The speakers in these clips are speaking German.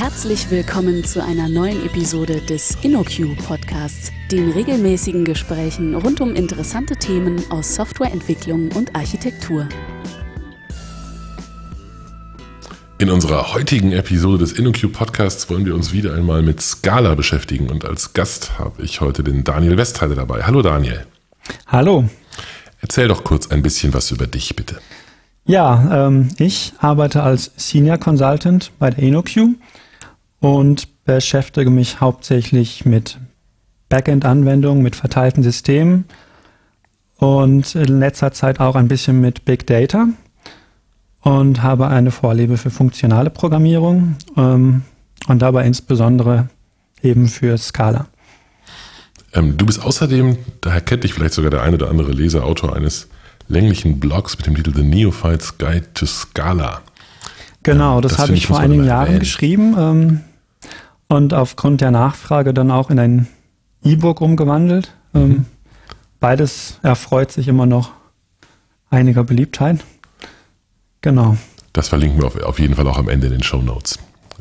Herzlich willkommen zu einer neuen Episode des InnoQ Podcasts, den regelmäßigen Gesprächen rund um interessante Themen aus Softwareentwicklung und Architektur. In unserer heutigen Episode des InnoQ Podcasts wollen wir uns wieder einmal mit Scala beschäftigen und als Gast habe ich heute den Daniel Westheide dabei. Hallo Daniel. Hallo. Erzähl doch kurz ein bisschen was über dich, bitte. Ja, ähm, ich arbeite als Senior Consultant bei der InnoQ und beschäftige mich hauptsächlich mit Backend-Anwendungen, mit verteilten Systemen und in letzter Zeit auch ein bisschen mit Big Data und habe eine Vorliebe für funktionale Programmierung ähm, und dabei insbesondere eben für Scala. Ähm, du bist außerdem, daher kennt dich vielleicht sogar der eine oder andere Leser, Autor eines länglichen Blogs mit dem Titel The Neophyte's Guide to Scala. Genau, das, das habe ich vor einigen Jahren geschrieben ähm, und aufgrund der Nachfrage dann auch in ein E-Book umgewandelt. Ähm, mhm. Beides erfreut sich immer noch einiger Beliebtheit. Genau. Das verlinken wir auf, auf jeden Fall auch am Ende in den Show Notes.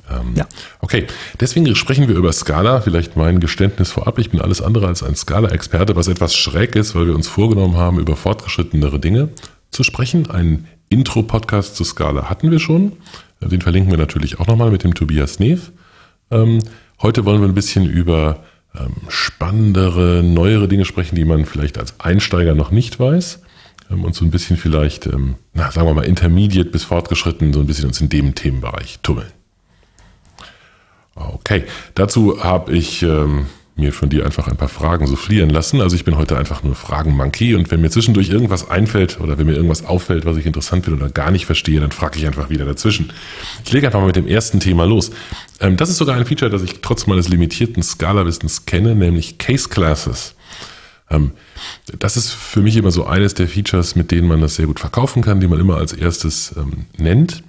Ähm, ja. Okay, deswegen sprechen wir über Scala. Vielleicht mein Geständnis vorab. Ich bin alles andere als ein Scala-Experte, was etwas schräg ist, weil wir uns vorgenommen haben, über fortgeschrittenere Dinge zu sprechen. Einen Intro-Podcast zu Scala hatten wir schon. Den verlinken wir natürlich auch nochmal mit dem Tobias Neef. Ähm, heute wollen wir ein bisschen über ähm, spannendere, neuere Dinge sprechen, die man vielleicht als Einsteiger noch nicht weiß. Ähm, und so ein bisschen vielleicht, ähm, na, sagen wir mal, intermediate bis fortgeschritten, so ein bisschen uns in dem Themenbereich tummeln. Okay, dazu habe ich ähm, mir von dir einfach ein paar Fragen soufflieren lassen. Also ich bin heute einfach nur Fragen-Monkey und wenn mir zwischendurch irgendwas einfällt oder wenn mir irgendwas auffällt, was ich interessant finde oder gar nicht verstehe, dann frage ich einfach wieder dazwischen. Ich lege einfach mal mit dem ersten Thema los. Ähm, das ist sogar ein Feature, das ich trotz meines limitierten Scala-Wissens kenne, nämlich Case Classes. Ähm, das ist für mich immer so eines der Features, mit denen man das sehr gut verkaufen kann, die man immer als erstes ähm, nennt.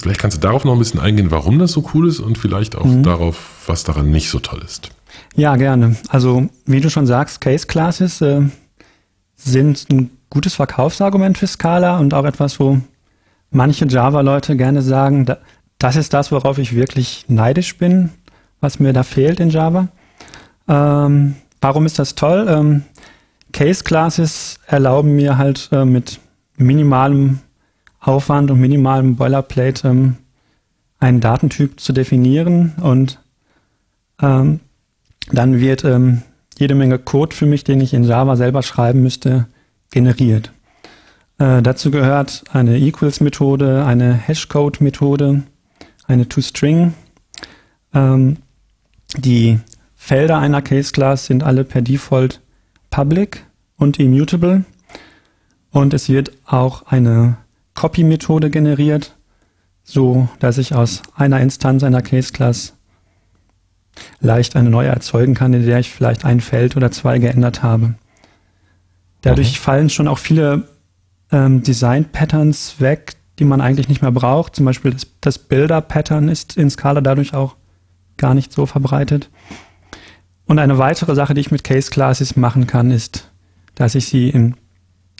Vielleicht kannst du darauf noch ein bisschen eingehen, warum das so cool ist und vielleicht auch mhm. darauf, was daran nicht so toll ist. Ja, gerne. Also, wie du schon sagst, Case Classes äh, sind ein gutes Verkaufsargument für Scala und auch etwas, wo manche Java-Leute gerne sagen, da, das ist das, worauf ich wirklich neidisch bin, was mir da fehlt in Java. Ähm, warum ist das toll? Ähm, Case Classes erlauben mir halt äh, mit minimalem Aufwand und minimalem Boilerplate ähm, einen Datentyp zu definieren und ähm, dann wird ähm, jede Menge Code für mich, den ich in Java selber schreiben müsste, generiert. Äh, dazu gehört eine Equals-Methode, eine Hashcode-Methode, eine ToString. Ähm, die Felder einer Case-Class sind alle per Default public und immutable. Und es wird auch eine Copy-Methode generiert, so dass ich aus einer Instanz einer Case-Class leicht eine neue erzeugen kann, in der ich vielleicht ein Feld oder zwei geändert habe. Dadurch mhm. fallen schon auch viele ähm, Design-Patterns weg, die man eigentlich nicht mehr braucht. Zum Beispiel das, das Builder-Pattern ist in Scala dadurch auch gar nicht so verbreitet. Und eine weitere Sache, die ich mit Case Classes machen kann, ist, dass ich sie im,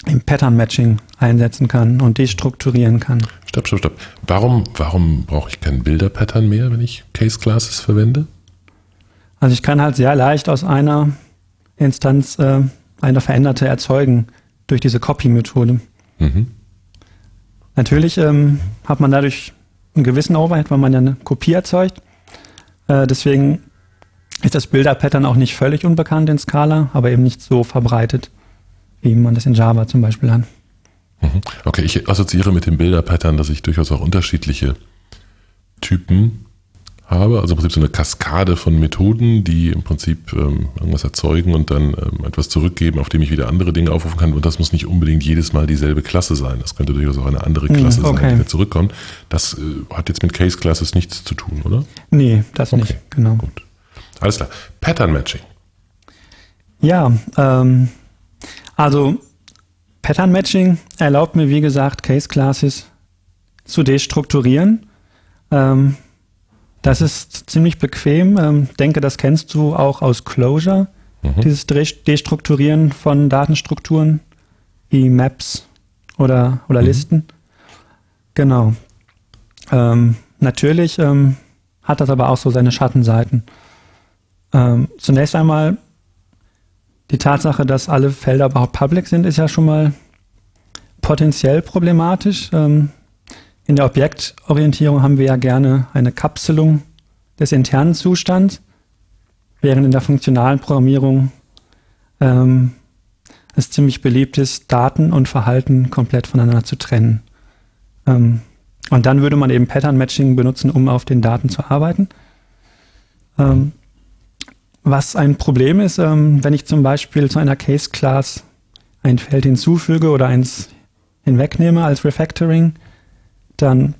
im Pattern Matching einsetzen kann und destrukturieren kann. Stopp, stopp, stopp. Warum, warum brauche ich kein Bilder-Pattern mehr, wenn ich Case Classes verwende? Also ich kann halt sehr leicht aus einer Instanz äh, eine veränderte erzeugen durch diese Copy-Methode. Mhm. Natürlich ähm, hat man dadurch einen gewissen Overhead, weil man ja eine Kopie erzeugt. Äh, deswegen ist das Bilder-Pattern auch nicht völlig unbekannt in Scala, aber eben nicht so verbreitet, wie man das in Java zum Beispiel hat. Mhm. Okay, ich assoziiere mit dem Bilder-Pattern, dass ich durchaus auch unterschiedliche Typen habe, also im Prinzip so eine Kaskade von Methoden, die im Prinzip ähm, irgendwas erzeugen und dann ähm, etwas zurückgeben, auf dem ich wieder andere Dinge aufrufen kann. Und das muss nicht unbedingt jedes Mal dieselbe Klasse sein. Das könnte durchaus auch eine andere hm, Klasse okay. sein, die zurückkommt. Das äh, hat jetzt mit Case Classes nichts zu tun, oder? Nee, das okay. nicht, genau. Gut. Alles klar. Pattern Matching. Ja, ähm, also Pattern Matching erlaubt mir, wie gesagt, Case Classes zu destrukturieren. Ähm, das ist ziemlich bequem. Ähm, denke, das kennst du auch aus Closure, mhm. dieses Destrukturieren von Datenstrukturen wie Maps oder, oder mhm. Listen. Genau. Ähm, natürlich ähm, hat das aber auch so seine Schattenseiten. Ähm, zunächst einmal die Tatsache, dass alle Felder überhaupt public sind, ist ja schon mal potenziell problematisch. Ähm, in der Objektorientierung haben wir ja gerne eine Kapselung des internen Zustands, während in der funktionalen Programmierung ähm, es ziemlich beliebt ist, Daten und Verhalten komplett voneinander zu trennen. Ähm, und dann würde man eben Pattern Matching benutzen, um auf den Daten zu arbeiten. Ähm, was ein Problem ist, ähm, wenn ich zum Beispiel zu einer Case Class ein Feld hinzufüge oder eins hinwegnehme als Refactoring, dann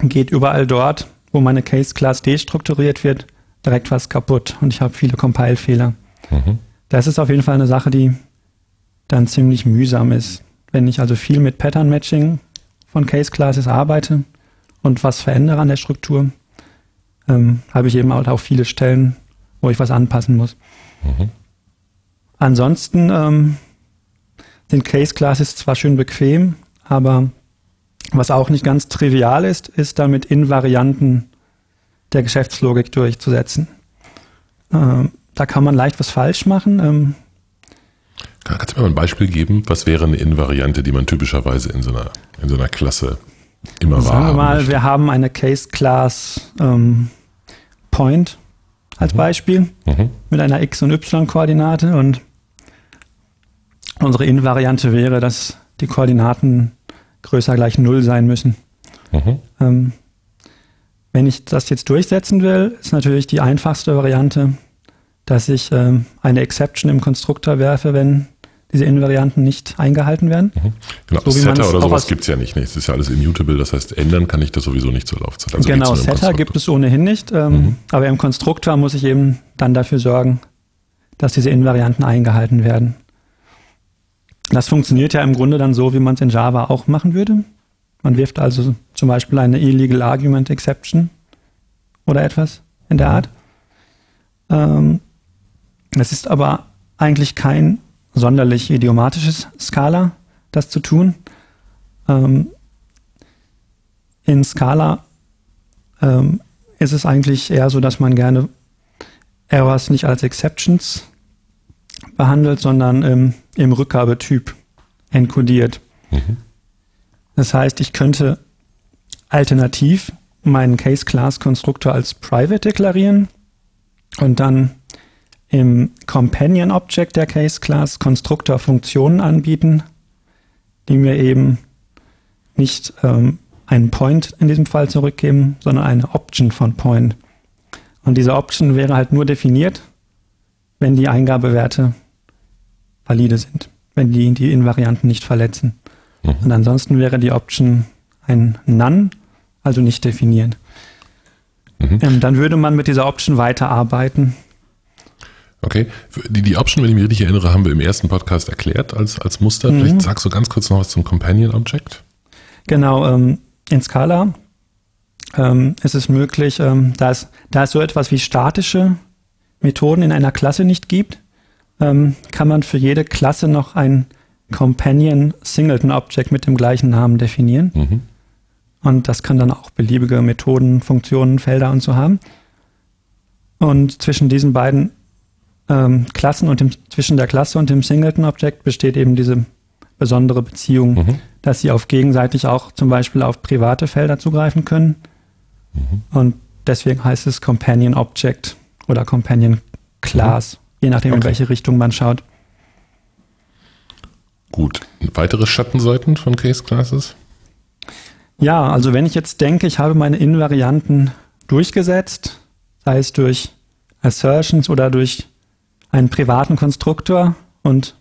geht überall dort, wo meine Case Class destrukturiert wird, direkt was kaputt und ich habe viele Compile-Fehler. Mhm. Das ist auf jeden Fall eine Sache, die dann ziemlich mühsam ist. Wenn ich also viel mit Pattern Matching von Case Classes arbeite und was verändere an der Struktur, ähm, habe ich eben auch viele Stellen, wo ich was anpassen muss. Mhm. Ansonsten ähm, sind Case Classes zwar schön bequem, aber was auch nicht ganz trivial ist, ist damit Invarianten der Geschäftslogik durchzusetzen. Ähm, da kann man leicht was falsch machen. Ähm, Kannst du mir mal ein Beispiel geben? Was wäre eine Invariante, die man typischerweise in so einer, in so einer Klasse immer Sagen Sagen wir mal, möchte? wir haben eine Case Class ähm, Point als mhm. Beispiel mhm. mit einer x- und y-Koordinate und unsere Invariante wäre, dass die Koordinaten größer gleich 0 sein müssen. Mhm. Ähm, wenn ich das jetzt durchsetzen will, ist natürlich die einfachste Variante, dass ich ähm, eine Exception im Konstruktor werfe, wenn diese Invarianten nicht eingehalten werden. Mhm. Genau, so Setter oder sowas gibt es ja nicht. Es ist ja alles immutable, das heißt, ändern kann ich das sowieso nicht zur Laufzeit. Also genau, Setter gibt es ohnehin nicht, ähm, mhm. aber im Konstruktor muss ich eben dann dafür sorgen, dass diese Invarianten eingehalten werden. Das funktioniert ja im Grunde dann so, wie man es in Java auch machen würde. Man wirft also zum Beispiel eine illegal argument exception oder etwas in der Art. Ähm, es ist aber eigentlich kein sonderlich idiomatisches Skala, das zu tun. Ähm, in Scala ähm, ist es eigentlich eher so, dass man gerne Errors nicht als Exceptions behandelt, sondern im Rückgabetyp enkodiert. Mhm. Das heißt, ich könnte alternativ meinen Case-Class-Konstruktor als private deklarieren und dann im Companion Object der Case Class Konstruktor Funktionen anbieten, die mir eben nicht ähm, einen Point in diesem Fall zurückgeben, sondern eine Option von Point. Und diese Option wäre halt nur definiert, wenn die Eingabewerte valide sind, wenn die die Invarianten nicht verletzen. Mhm. Und ansonsten wäre die Option ein None, also nicht definiert. Mhm. Ähm, dann würde man mit dieser Option weiterarbeiten Okay. Die, die Option, wenn ich mich richtig erinnere, haben wir im ersten Podcast erklärt als, als Muster. Mhm. Vielleicht sagst du ganz kurz noch was zum Companion Object. Genau, ähm, in Scala ähm, ist es möglich, ähm, da, es, da es so etwas wie statische Methoden in einer Klasse nicht gibt, ähm, kann man für jede Klasse noch ein Companion Singleton Object mit dem gleichen Namen definieren. Mhm. Und das kann dann auch beliebige Methoden, Funktionen, Felder und so haben. Und zwischen diesen beiden ähm, Klassen und dem, zwischen der Klasse und dem Singleton-Objekt besteht eben diese besondere Beziehung, mhm. dass sie auf gegenseitig auch zum Beispiel auf private Felder zugreifen können. Mhm. Und deswegen heißt es Companion Object oder Companion Class, mhm. Je nachdem, okay. in welche Richtung man schaut. Gut. Weitere Schattenseiten von Case Classes? Ja, also wenn ich jetzt denke, ich habe meine Invarianten durchgesetzt, sei es durch Assertions oder durch einen privaten Konstruktor und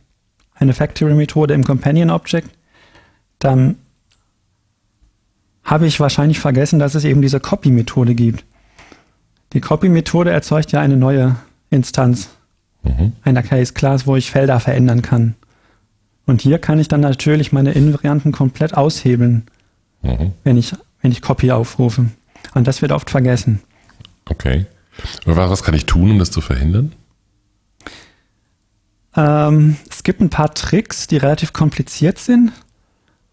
eine Factory-Methode im Companion Object, dann habe ich wahrscheinlich vergessen, dass es eben diese Copy-Methode gibt. Die Copy-Methode erzeugt ja eine neue Instanz mhm. einer Case-Class, wo ich Felder verändern kann. Und hier kann ich dann natürlich meine Invarianten komplett aushebeln, mhm. wenn, ich, wenn ich Copy aufrufe. Und das wird oft vergessen. Okay. Aber was kann ich tun, um das zu verhindern? Ähm, es gibt ein paar Tricks, die relativ kompliziert sind.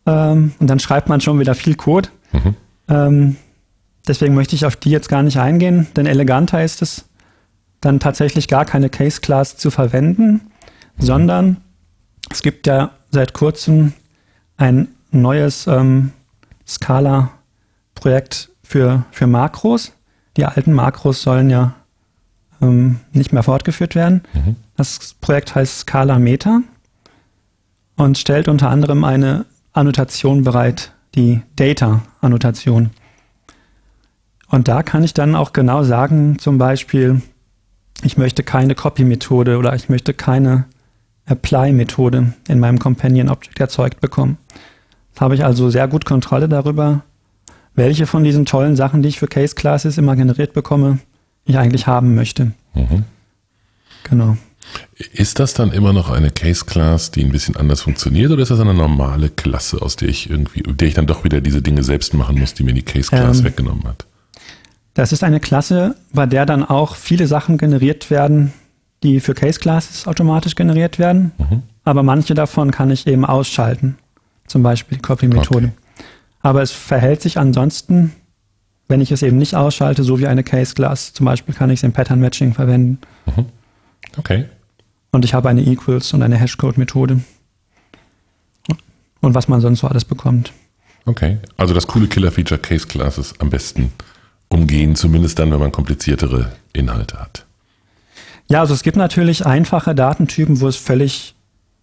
Ähm, und dann schreibt man schon wieder viel Code. Mhm. Ähm, deswegen möchte ich auf die jetzt gar nicht eingehen, denn eleganter ist es, dann tatsächlich gar keine Case Class zu verwenden, sondern es gibt ja seit kurzem ein neues ähm, Scala-Projekt für, für Makros. Die alten Makros sollen ja ähm, nicht mehr fortgeführt werden. Mhm. Das Projekt heißt Scala Meta und stellt unter anderem eine Annotation bereit, die Data-Annotation. Und da kann ich dann auch genau sagen, zum Beispiel, ich möchte keine Copy-Methode oder ich möchte keine Apply-Methode in meinem Companion Object erzeugt bekommen. Da habe ich also sehr gut Kontrolle darüber, welche von diesen tollen Sachen, die ich für Case Classes immer generiert bekomme, ich eigentlich haben möchte. Mhm. Genau. Ist das dann immer noch eine Case Class, die ein bisschen anders funktioniert, oder ist das eine normale Klasse, aus der ich irgendwie, der ich dann doch wieder diese Dinge selbst machen muss, die mir die Case Class ähm, weggenommen hat? Das ist eine Klasse, bei der dann auch viele Sachen generiert werden, die für Case Classes automatisch generiert werden. Mhm. Aber manche davon kann ich eben ausschalten. Zum Beispiel Copy-Methode. Okay. Aber es verhält sich ansonsten, wenn ich es eben nicht ausschalte, so wie eine Case Class. Zum Beispiel kann ich es im Pattern Matching verwenden. Mhm. Okay. Und ich habe eine Equals und eine Hashcode-Methode. Und was man sonst so alles bekommt. Okay. Also das coole Killer-Feature Case Classes am besten umgehen, zumindest dann, wenn man kompliziertere Inhalte hat. Ja, also es gibt natürlich einfache Datentypen, wo es völlig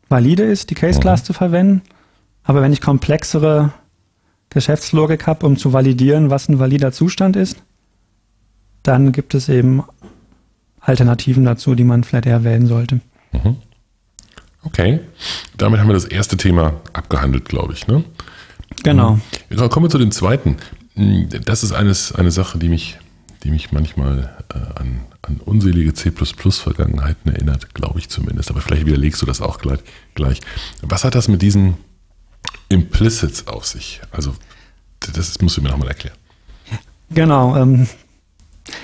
valide ist, die Case Class mhm. zu verwenden. Aber wenn ich komplexere Geschäftslogik habe, um zu validieren, was ein valider Zustand ist, dann gibt es eben Alternativen dazu, die man vielleicht eher wählen sollte. Mhm. Okay, damit haben wir das erste Thema abgehandelt, glaube ich. Ne? Genau. Mhm. Kommen wir zu dem zweiten. Das ist eines, eine Sache, die mich, die mich manchmal äh, an, an unselige C++-Vergangenheiten erinnert, glaube ich zumindest. Aber vielleicht widerlegst du das auch gleich, gleich. Was hat das mit diesen Implicits auf sich? Also, das musst du mir nochmal erklären. Genau. Ähm,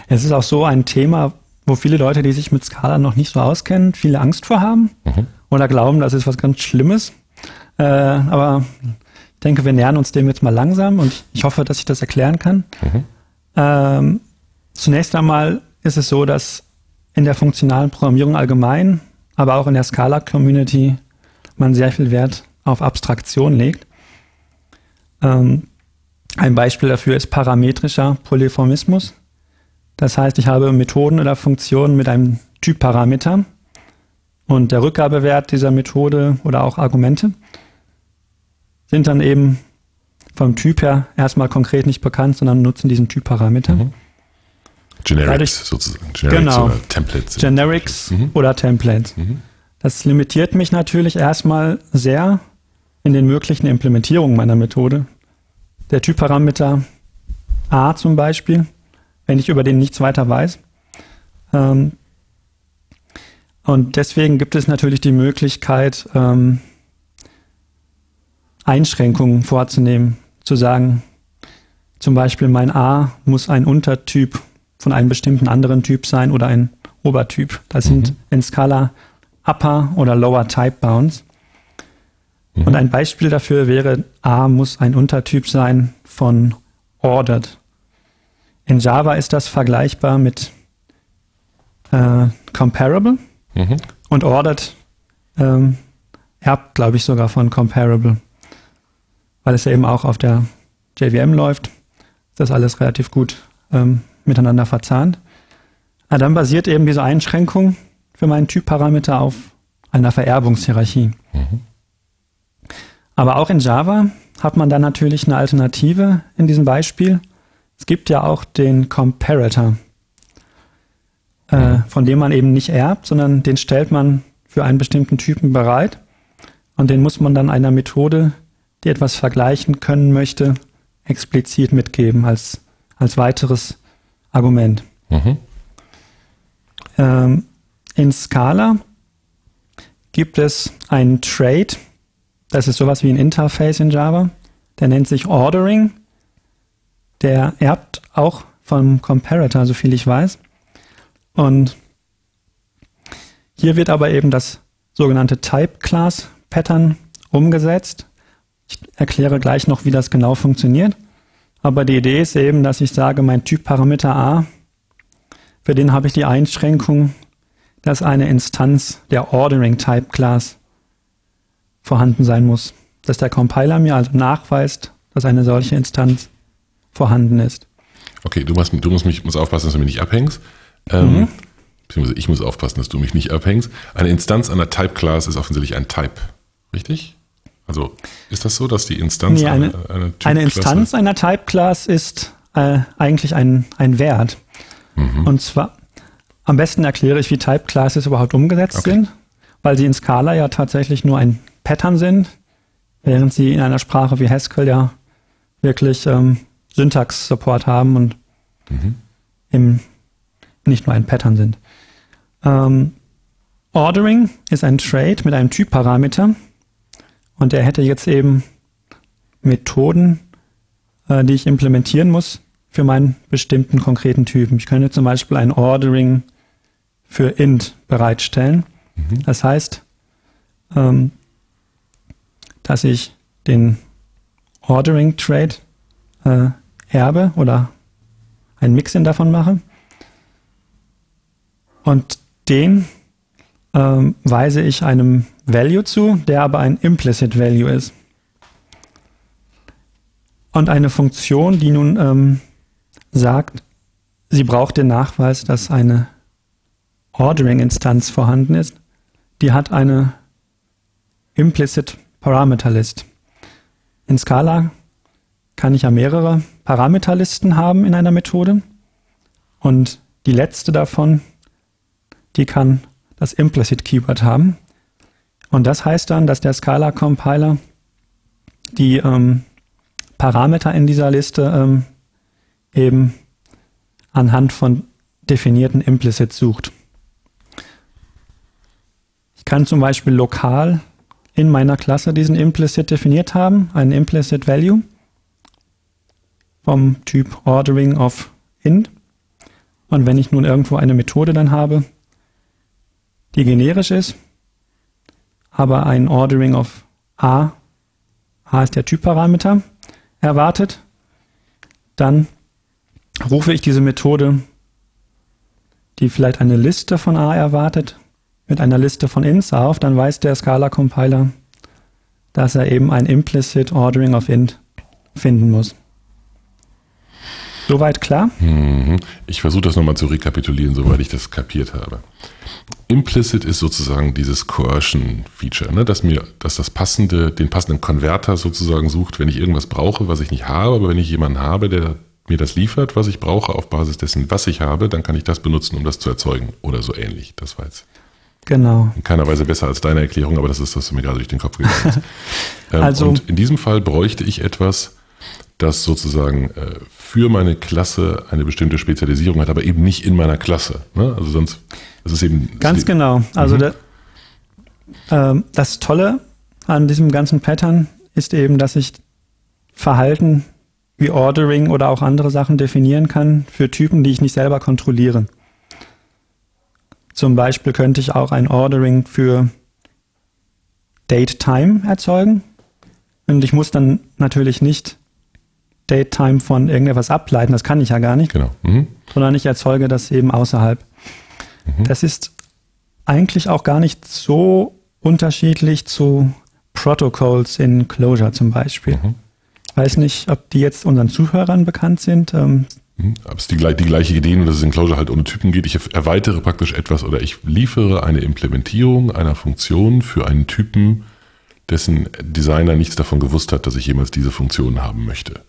es ist auch so ein Thema, wo viele Leute, die sich mit Scala noch nicht so auskennen, viele Angst vor haben mhm. oder glauben, das ist was ganz Schlimmes. Äh, aber denke, wir nähern uns dem jetzt mal langsam und ich hoffe, dass ich das erklären kann. Mhm. Ähm, zunächst einmal ist es so, dass in der funktionalen Programmierung allgemein, aber auch in der Scala-Community man sehr viel Wert auf Abstraktion legt. Ähm, ein Beispiel dafür ist parametrischer Polyformismus. Das heißt, ich habe Methoden oder Funktionen mit einem Typparameter und der Rückgabewert dieser Methode oder auch Argumente sind dann eben vom Typ her erstmal konkret nicht bekannt, sondern nutzen diesen Typparameter. Mhm. Generics Dadurch, sozusagen. Generics genau. oder Templates. Generics mhm. oder Templates. Mhm. Das limitiert mich natürlich erstmal sehr in den möglichen Implementierungen meiner Methode. Der Typparameter A zum Beispiel, wenn ich über den nichts weiter weiß. Ähm, und deswegen gibt es natürlich die Möglichkeit, ähm, Einschränkungen vorzunehmen, zu sagen, zum Beispiel mein A muss ein Untertyp von einem bestimmten anderen Typ sein oder ein Obertyp. Das mhm. sind in Scala Upper oder Lower Type Bounds. Mhm. Und ein Beispiel dafür wäre, A muss ein Untertyp sein von ordered. In Java ist das vergleichbar mit äh, comparable mhm. und ordered ähm, erbt, glaube ich, sogar von comparable, weil es ja eben auch auf der JVM läuft. Ist das alles relativ gut ähm, miteinander verzahnt. Aber dann basiert eben diese Einschränkung für meinen Typparameter auf einer Vererbungshierarchie. Mhm. Aber auch in Java hat man dann natürlich eine Alternative in diesem Beispiel. Es gibt ja auch den Comparator, äh, mhm. von dem man eben nicht erbt, sondern den stellt man für einen bestimmten Typen bereit. Und den muss man dann einer Methode, die etwas vergleichen können möchte, explizit mitgeben als, als weiteres Argument. Mhm. Ähm, in Scala gibt es einen Trade, das ist sowas wie ein Interface in Java, der nennt sich Ordering. Der erbt auch vom Comparator, so viel ich weiß. Und hier wird aber eben das sogenannte Type Class Pattern umgesetzt. Ich erkläre gleich noch, wie das genau funktioniert. Aber die Idee ist eben, dass ich sage, mein Typparameter A, für den habe ich die Einschränkung, dass eine Instanz der Ordering Type Class vorhanden sein muss. Dass der Compiler mir also nachweist, dass eine solche Instanz vorhanden ist. Okay, du musst, du musst, mich, musst aufpassen, dass du mich nicht abhängst. Ähm, mhm. Beziehungsweise ich muss aufpassen, dass du mich nicht abhängst. Eine Instanz einer Type Class ist offensichtlich ein Type. Richtig? Also ist das so, dass die Instanz nee, eine, eine, eine, eine Instanz einer Type Class ist äh, eigentlich ein, ein Wert. Mhm. Und zwar am besten erkläre ich, wie Type Classes überhaupt umgesetzt okay. sind, weil sie in Scala ja tatsächlich nur ein Pattern sind, während sie in einer Sprache wie Haskell ja wirklich ähm, Syntax-Support haben und mhm. im, nicht nur ein Pattern sind. Ähm, Ordering ist ein Trade mit einem Typparameter und der hätte jetzt eben Methoden, äh, die ich implementieren muss für meinen bestimmten konkreten Typen. Ich könnte zum Beispiel ein Ordering für int bereitstellen. Mhm. Das heißt, ähm, dass ich den Ordering Trade äh, erbe oder ein Mixin davon mache. Und den ähm, weise ich einem Value zu, der aber ein Implicit Value ist. Und eine Funktion, die nun ähm, sagt, sie braucht den Nachweis, dass eine Ordering-Instanz vorhanden ist, die hat eine Implicit Parameter List. In Scala kann ich ja mehrere Parameterlisten haben in einer Methode und die letzte davon, die kann das Implicit Keyword haben. Und das heißt dann, dass der Scala Compiler die ähm, Parameter in dieser Liste ähm, eben anhand von definierten Implicits sucht. Ich kann zum Beispiel lokal in meiner Klasse diesen Implicit definiert haben, einen Implicit Value vom Typ Ordering of int. Und wenn ich nun irgendwo eine Methode dann habe, die generisch ist, aber ein Ordering of a, a ist der Typparameter, erwartet, dann rufe ich diese Methode, die vielleicht eine Liste von a erwartet, mit einer Liste von ints auf, dann weiß der Scala-Compiler, dass er eben ein implicit Ordering of int finden muss. Soweit klar? Mhm. Ich versuche das nochmal zu rekapitulieren, soweit ich das kapiert habe. Implicit ist sozusagen dieses Coercion-Feature, ne? dass mir, dass das passende, den passenden Konverter sozusagen sucht, wenn ich irgendwas brauche, was ich nicht habe, aber wenn ich jemanden habe, der mir das liefert, was ich brauche, auf Basis dessen, was ich habe, dann kann ich das benutzen, um das zu erzeugen oder so ähnlich. Das war jetzt Genau. In keiner Weise besser als deine Erklärung, aber das ist, was mir gerade durch den Kopf gegangen ist. ähm, also, und in diesem Fall bräuchte ich etwas, das sozusagen äh, für meine Klasse eine bestimmte Spezialisierung hat, aber eben nicht in meiner Klasse. Ne? Also sonst, das ist eben. Ganz genau. Also mhm. der, äh, das Tolle an diesem ganzen Pattern ist eben, dass ich Verhalten wie Ordering oder auch andere Sachen definieren kann für Typen, die ich nicht selber kontrolliere. Zum Beispiel könnte ich auch ein Ordering für Date-Time erzeugen. Und ich muss dann natürlich nicht Date-Time von irgendetwas ableiten, das kann ich ja gar nicht. Genau. Mhm. Sondern ich erzeuge das eben außerhalb. Mhm. Das ist eigentlich auch gar nicht so unterschiedlich zu Protocols in Clojure zum Beispiel. Mhm. Ich weiß nicht, ob die jetzt unseren Zuhörern bekannt sind. Ähm, hm? Aber es ist die, die, gleiche Idee, nur dass es in Clojure halt ohne Typen geht. Ich erweitere praktisch etwas oder ich liefere eine Implementierung einer Funktion für einen Typen, dessen Designer nichts davon gewusst hat, dass ich jemals diese Funktion haben möchte.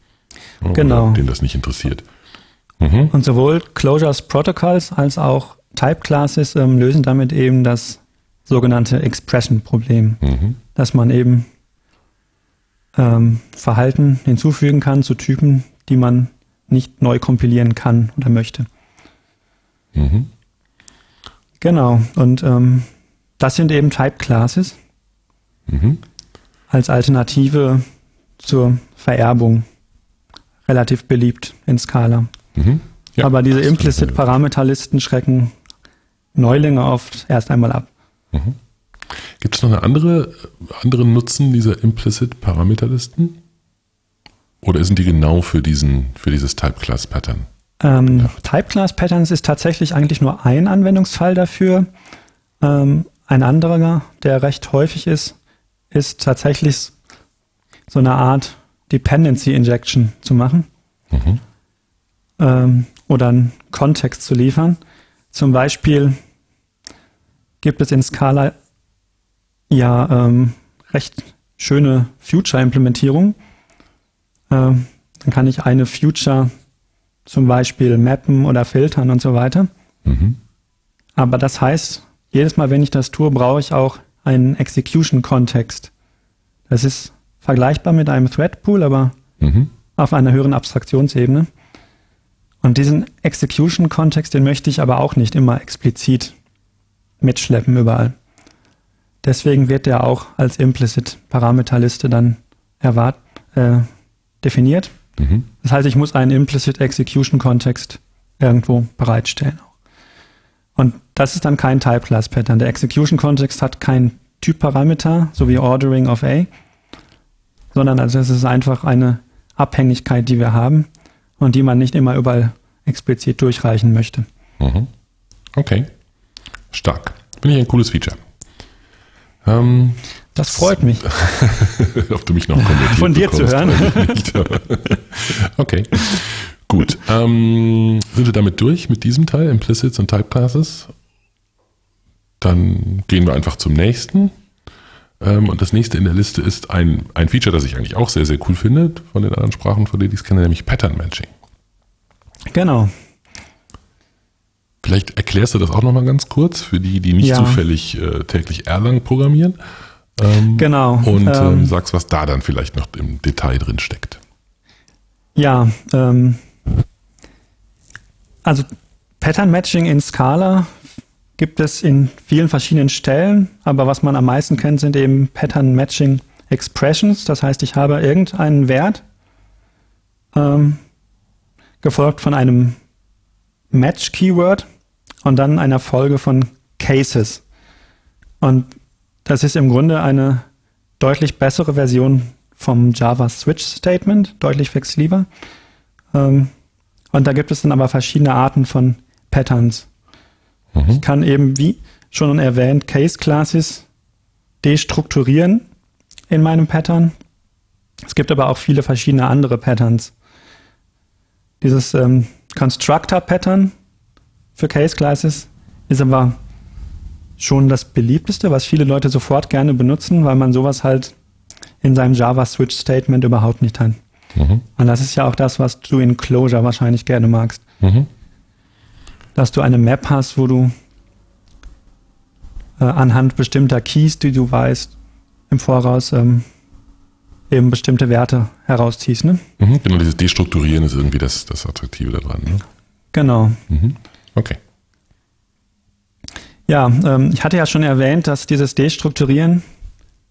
Genau. den das nicht interessiert. Mhm. Und sowohl Clojures Protocols als auch Type Classes ähm, lösen damit eben das sogenannte Expression-Problem, mhm. dass man eben ähm, Verhalten hinzufügen kann zu Typen, die man nicht neu kompilieren kann oder möchte. Mhm. Genau, und ähm, das sind eben Type Classes mhm. als Alternative zur Vererbung relativ beliebt in Scala. Mhm. Ja, Aber diese implicit Parameterlisten schrecken Neulinge oft erst einmal ab. Mhm. Gibt es noch eine andere, anderen Nutzen dieser implicit Parameterlisten? Oder sind die genau für diesen, für dieses Type-Class-Pattern? Ähm, Type-Class-Patterns ist tatsächlich eigentlich nur ein Anwendungsfall dafür. Ähm, ein anderer, der recht häufig ist, ist tatsächlich so eine Art Dependency Injection zu machen mhm. ähm, oder einen Kontext zu liefern. Zum Beispiel gibt es in Scala ja ähm, recht schöne Future-Implementierung. Ähm, dann kann ich eine Future zum Beispiel mappen oder filtern und so weiter. Mhm. Aber das heißt, jedes Mal, wenn ich das tue, brauche ich auch einen Execution-Kontext. Das ist vergleichbar mit einem Thread-Pool, aber mhm. auf einer höheren Abstraktionsebene. Und diesen Execution-Kontext, den möchte ich aber auch nicht immer explizit mitschleppen überall. Deswegen wird der auch als implicit Parameterliste dann erwart äh, definiert. Mhm. Das heißt, ich muss einen implicit Execution Kontext irgendwo bereitstellen. Und das ist dann kein Type Class Pattern. Der Execution Kontext hat kein Typparameter, so wie Ordering of A, sondern also es ist einfach eine Abhängigkeit, die wir haben und die man nicht immer überall explizit durchreichen möchte. Mhm. Okay. Stark. Finde ich ein cooles Feature. Ähm, das freut mich. Ob du mich noch kommentiert Von dir zu hören. okay. Gut. Ähm, sind wir damit durch mit diesem Teil, Implicits und Typeclasses? Dann gehen wir einfach zum nächsten. Ähm, und das nächste in der Liste ist ein, ein Feature, das ich eigentlich auch sehr, sehr cool finde von den anderen Sprachen, von denen ich es kenne, nämlich Pattern Matching. Genau. Vielleicht erklärst du das auch nochmal ganz kurz für die, die nicht ja. zufällig äh, täglich Erlang programmieren. Ähm, genau. Und ähm, ähm, sagst, was da dann vielleicht noch im Detail drin steckt. Ja, ähm, also Pattern Matching in Scala gibt es in vielen verschiedenen Stellen, aber was man am meisten kennt, sind eben Pattern Matching Expressions. Das heißt, ich habe irgendeinen Wert, ähm, gefolgt von einem Match-Keyword und dann einer Folge von Cases. Und das ist im Grunde eine deutlich bessere Version vom Java Switch Statement, deutlich flexibler. Ähm, und da gibt es dann aber verschiedene Arten von Patterns. Mhm. Ich kann eben, wie schon erwähnt, Case Classes destrukturieren in meinem Pattern. Es gibt aber auch viele verschiedene andere Patterns. Dieses ähm, Constructor Pattern für Case Classes ist aber schon das beliebteste, was viele Leute sofort gerne benutzen, weil man sowas halt in seinem Java Switch Statement überhaupt nicht hat. Mhm. Und das ist ja auch das, was du in Clojure wahrscheinlich gerne magst. Mhm. Dass du eine Map hast, wo du äh, anhand bestimmter Keys, die du weißt, im Voraus ähm, eben bestimmte Werte herausziehst. Ne? Mhm, genau, dieses Destrukturieren ist irgendwie das, das Attraktive daran. Ne? Genau. Mhm. Okay. Ja, ähm, ich hatte ja schon erwähnt, dass dieses Destrukturieren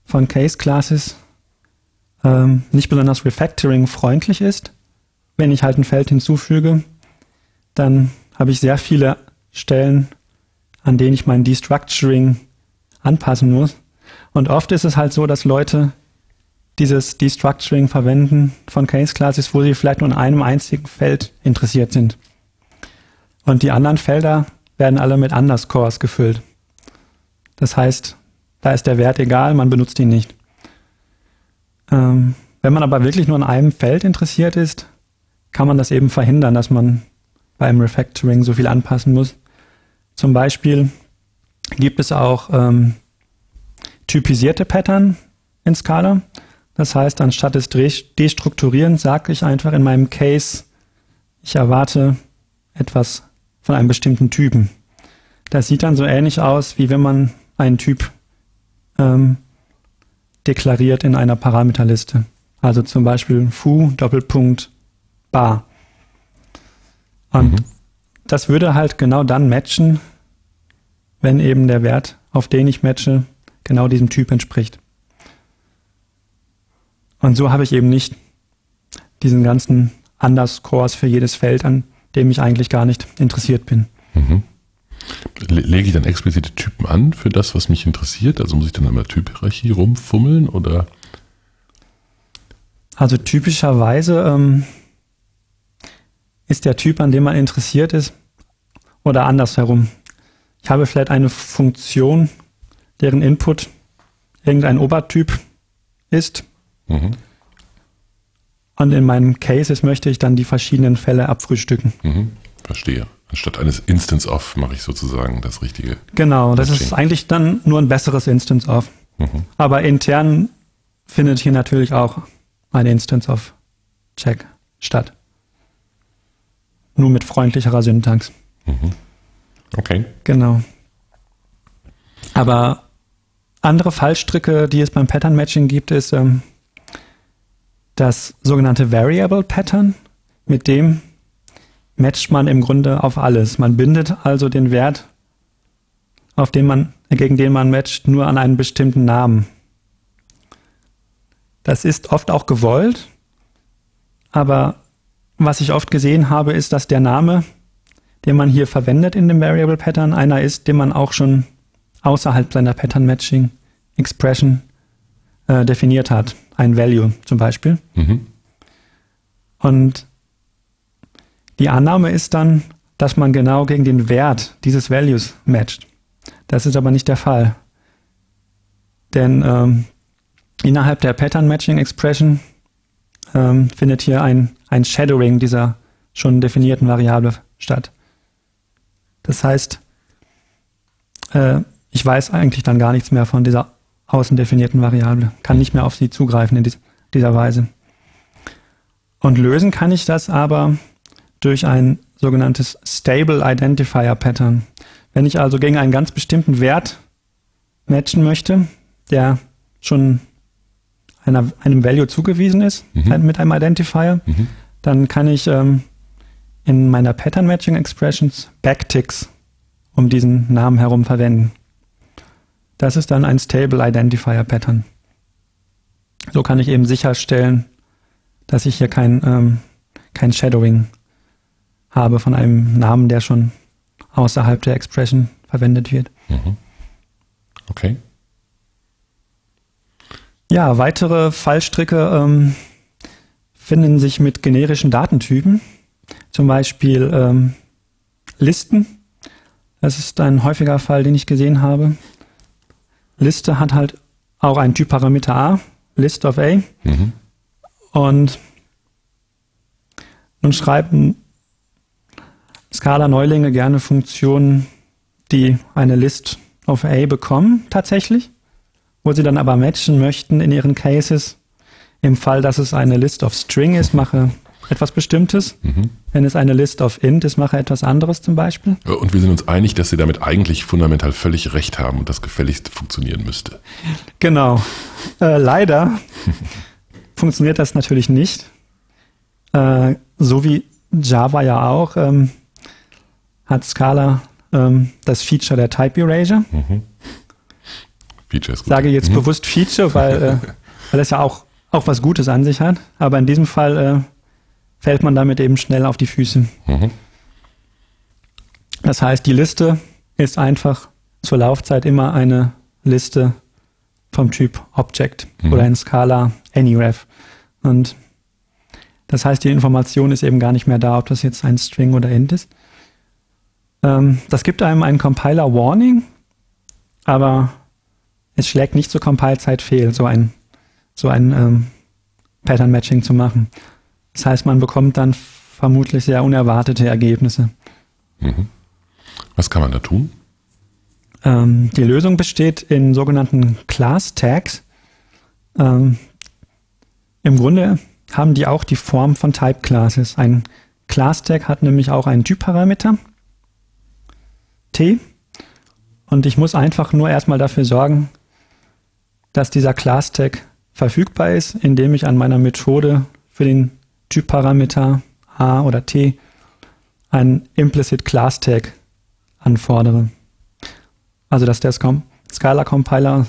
von Case Classes ähm, nicht besonders Refactoring freundlich ist. Wenn ich halt ein Feld hinzufüge, dann habe ich sehr viele Stellen, an denen ich mein Destructuring anpassen muss. Und oft ist es halt so, dass Leute dieses Destructuring verwenden von Case Classes, wo sie vielleicht nur in einem einzigen Feld interessiert sind. Und die anderen Felder werden alle mit Underscores gefüllt. Das heißt, da ist der Wert egal, man benutzt ihn nicht. Ähm, wenn man aber wirklich nur in einem Feld interessiert ist, kann man das eben verhindern, dass man beim Refactoring so viel anpassen muss. Zum Beispiel gibt es auch ähm, typisierte Pattern in Scala. Das heißt, anstatt des Destrukturieren sage ich einfach in meinem Case, ich erwarte etwas von einem bestimmten Typen. Das sieht dann so ähnlich aus, wie wenn man einen Typ ähm, deklariert in einer Parameterliste. Also zum Beispiel foo Doppelpunkt bar. Und mhm. das würde halt genau dann matchen, wenn eben der Wert, auf den ich matche, genau diesem Typ entspricht. Und so habe ich eben nicht diesen ganzen Underscores für jedes Feld, an dem ich eigentlich gar nicht interessiert bin. Mhm. Lege ich dann explizite Typen an für das, was mich interessiert? Also muss ich dann einmal Typhierarchie rumfummeln oder? Also typischerweise ähm, ist der Typ, an dem man interessiert ist, oder andersherum. Ich habe vielleicht eine Funktion, deren Input irgendein Obertyp ist. Mhm. Und in meinem Cases möchte ich dann die verschiedenen Fälle abfrühstücken. Mhm. Verstehe. Anstatt eines Instance of mache ich sozusagen das richtige. Genau, das Matching. ist eigentlich dann nur ein besseres Instance of. Mhm. Aber intern findet hier natürlich auch ein Instance of Check statt. Nur mit freundlicherer Syntax. Mhm. Okay. Genau. Aber andere Fallstricke, die es beim Pattern Matching gibt, ist ähm, das sogenannte Variable Pattern. Mit dem matcht man im Grunde auf alles. Man bindet also den Wert, auf den man, gegen den man matcht, nur an einen bestimmten Namen. Das ist oft auch gewollt, aber was ich oft gesehen habe, ist, dass der Name, den man hier verwendet in dem Variable Pattern, einer ist, den man auch schon außerhalb seiner Pattern Matching Expression äh, definiert hat. Ein Value zum Beispiel. Mhm. Und die Annahme ist dann, dass man genau gegen den Wert dieses Values matcht. Das ist aber nicht der Fall. Denn ähm, innerhalb der Pattern Matching Expression ähm, findet hier ein, ein Shadowing dieser schon definierten Variable statt. Das heißt, äh, ich weiß eigentlich dann gar nichts mehr von dieser außen definierten Variable, kann nicht mehr auf sie zugreifen in dieser Weise. Und lösen kann ich das aber durch ein sogenanntes Stable Identifier Pattern. Wenn ich also gegen einen ganz bestimmten Wert matchen möchte, der schon einer, einem Value zugewiesen ist mhm. mit einem Identifier, mhm. dann kann ich ähm, in meiner Pattern Matching Expressions Backticks um diesen Namen herum verwenden. Das ist dann ein Stable Identifier Pattern. So kann ich eben sicherstellen, dass ich hier kein, ähm, kein Shadowing habe von einem Namen, der schon außerhalb der Expression verwendet wird. Mhm. Okay. Ja, weitere Fallstricke ähm, finden sich mit generischen Datentypen, zum Beispiel ähm, Listen. Das ist ein häufiger Fall, den ich gesehen habe. Liste hat halt auch einen Typparameter A, List of A. Mhm. Und nun schreiben Scala-Neulinge gerne Funktionen, die eine List of A bekommen, tatsächlich, wo sie dann aber matchen möchten in ihren Cases. Im Fall, dass es eine List of String ist, mache etwas Bestimmtes. Mhm. Wenn es eine List of Int ist, mache etwas anderes zum Beispiel. Und wir sind uns einig, dass sie damit eigentlich fundamental völlig recht haben und das gefälligst funktionieren müsste. Genau. Äh, leider funktioniert das natürlich nicht. Äh, so wie Java ja auch. Ähm, hat Scala ähm, das Feature der Type Erasure. Mhm. Feature ist gut. Sage jetzt mhm. bewusst Feature, weil, äh, weil es ja auch, auch was Gutes an sich hat. Aber in diesem Fall äh, fällt man damit eben schnell auf die Füße. Mhm. Das heißt, die Liste ist einfach zur Laufzeit immer eine Liste vom Typ Object mhm. oder in Scala AnyRef. Und das heißt, die Information ist eben gar nicht mehr da, ob das jetzt ein String oder Int ist. Ähm, das gibt einem einen Compiler Warning, aber es schlägt nicht zur Compile-Zeit fehl, so ein, so ein ähm, Pattern Matching zu machen. Das heißt, man bekommt dann vermutlich sehr unerwartete Ergebnisse. Mhm. Was kann man da tun? Ähm, die Lösung besteht in sogenannten Class Tags. Ähm, Im Grunde haben die auch die Form von Type Classes. Ein Class Tag hat nämlich auch einen Typparameter T. Und ich muss einfach nur erstmal dafür sorgen, dass dieser Class Tag verfügbar ist, indem ich an meiner Methode für den Typparameter A oder T einen Implicit Class Tag anfordere. Also, dass der Scala Compiler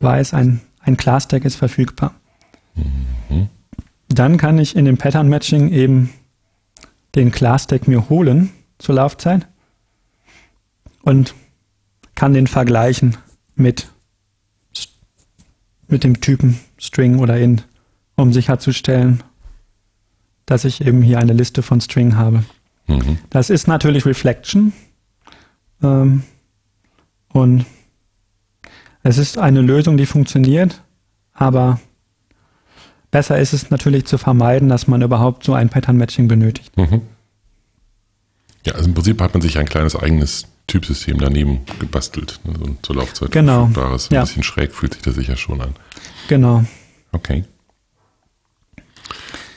weiß, ein, ein Class Tag ist verfügbar. Mhm. Dann kann ich in dem Pattern Matching eben den Class Tag mir holen zur Laufzeit und kann den vergleichen mit, mit dem Typen String oder Int um sicherzustellen, dass ich eben hier eine Liste von String habe. Mhm. Das ist natürlich Reflection. Ähm, und es ist eine Lösung, die funktioniert, aber besser ist es natürlich zu vermeiden, dass man überhaupt so ein Pattern-Matching benötigt. Mhm. Ja, also im Prinzip hat man sich ein kleines eigenes Typsystem daneben gebastelt. Ne, so zur Laufzeit genau. verfügbares. Ein ja. bisschen schräg fühlt sich das sicher schon an. Genau. Okay.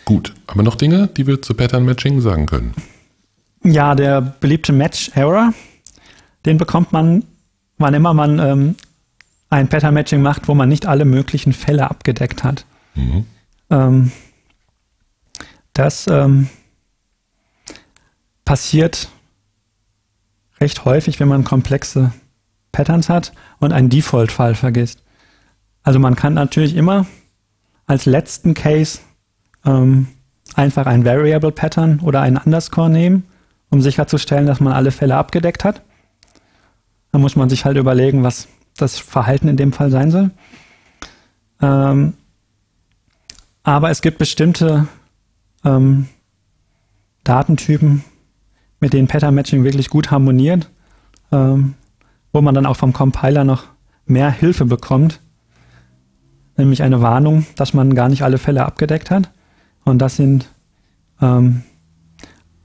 Gut, aber noch Dinge, die wir zu Pattern Matching sagen können? Ja, der beliebte Match Error, den bekommt man, wann immer man ähm, ein Pattern Matching macht, wo man nicht alle möglichen Fälle abgedeckt hat. Mhm. Ähm, das ähm, passiert recht häufig, wenn man komplexe Patterns hat und einen Default-Fall vergisst. Also man kann natürlich immer als letzten Case ähm, einfach ein Variable Pattern oder einen Underscore nehmen, um sicherzustellen, dass man alle Fälle abgedeckt hat. Dann muss man sich halt überlegen, was das Verhalten in dem Fall sein soll. Ähm, aber es gibt bestimmte ähm, Datentypen, mit denen Pattern Matching wirklich gut harmoniert, ähm, wo man dann auch vom Compiler noch mehr Hilfe bekommt, nämlich eine Warnung, dass man gar nicht alle Fälle abgedeckt hat. Und das sind ähm,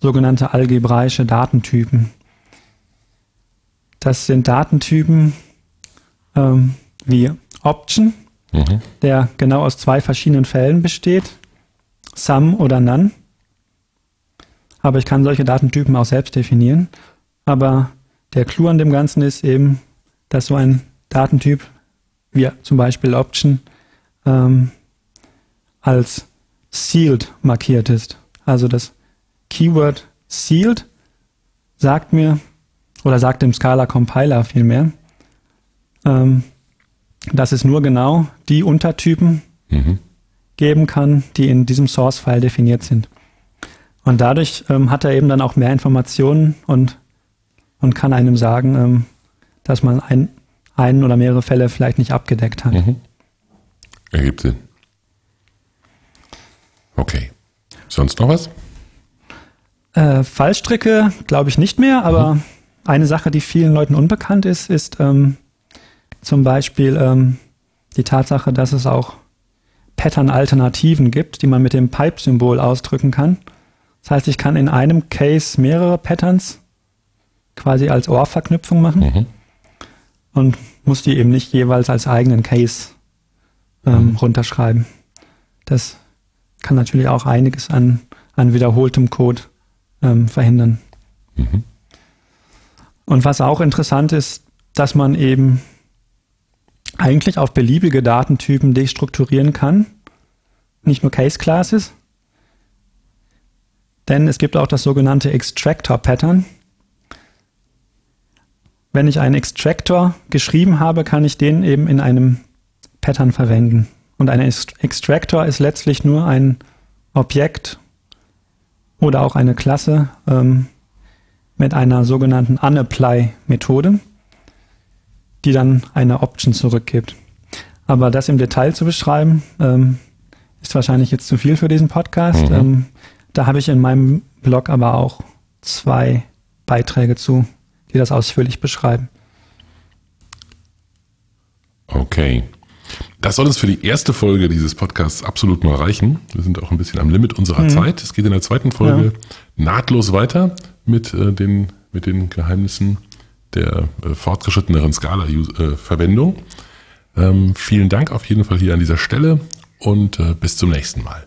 sogenannte algebraische Datentypen. Das sind Datentypen ähm, wie Option, mhm. der genau aus zwei verschiedenen Fällen besteht, Sum oder None. Aber ich kann solche Datentypen auch selbst definieren. Aber der Clou an dem Ganzen ist eben, dass so ein Datentyp wie zum Beispiel Option ähm, als sealed markiert ist. Also das Keyword sealed sagt mir, oder sagt dem Scala Compiler vielmehr, ähm, dass es nur genau die Untertypen mhm. geben kann, die in diesem Source-File definiert sind. Und dadurch ähm, hat er eben dann auch mehr Informationen und, und kann einem sagen, ähm, dass man ein, einen oder mehrere Fälle vielleicht nicht abgedeckt hat. Mhm. Ergibt Sinn. Okay. Sonst noch was? Äh, Fallstricke glaube ich nicht mehr, aber mhm. eine Sache, die vielen Leuten unbekannt ist, ist ähm, zum Beispiel ähm, die Tatsache, dass es auch Pattern-Alternativen gibt, die man mit dem Pipe-Symbol ausdrücken kann. Das heißt, ich kann in einem Case mehrere Patterns quasi als OR-Verknüpfung machen mhm. und muss die eben nicht jeweils als eigenen Case ähm, mhm. runterschreiben. Das kann natürlich auch einiges an, an wiederholtem Code ähm, verhindern. Mhm. Und was auch interessant ist, dass man eben eigentlich auf beliebige Datentypen destrukturieren kann, nicht nur Case Classes, denn es gibt auch das sogenannte Extractor Pattern. Wenn ich einen Extractor geschrieben habe, kann ich den eben in einem Pattern verwenden. Und ein Extractor ist letztlich nur ein Objekt oder auch eine Klasse ähm, mit einer sogenannten Unapply-Methode, die dann eine Option zurückgibt. Aber das im Detail zu beschreiben, ähm, ist wahrscheinlich jetzt zu viel für diesen Podcast. Mhm. Ähm, da habe ich in meinem Blog aber auch zwei Beiträge zu, die das ausführlich beschreiben. Okay. Das soll uns für die erste Folge dieses Podcasts absolut mal reichen. Wir sind auch ein bisschen am Limit unserer mhm. Zeit. Es geht in der zweiten Folge ja. nahtlos weiter mit, äh, den, mit den Geheimnissen der äh, fortgeschritteneren Scala-Verwendung. Ähm, vielen Dank auf jeden Fall hier an dieser Stelle und äh, bis zum nächsten Mal.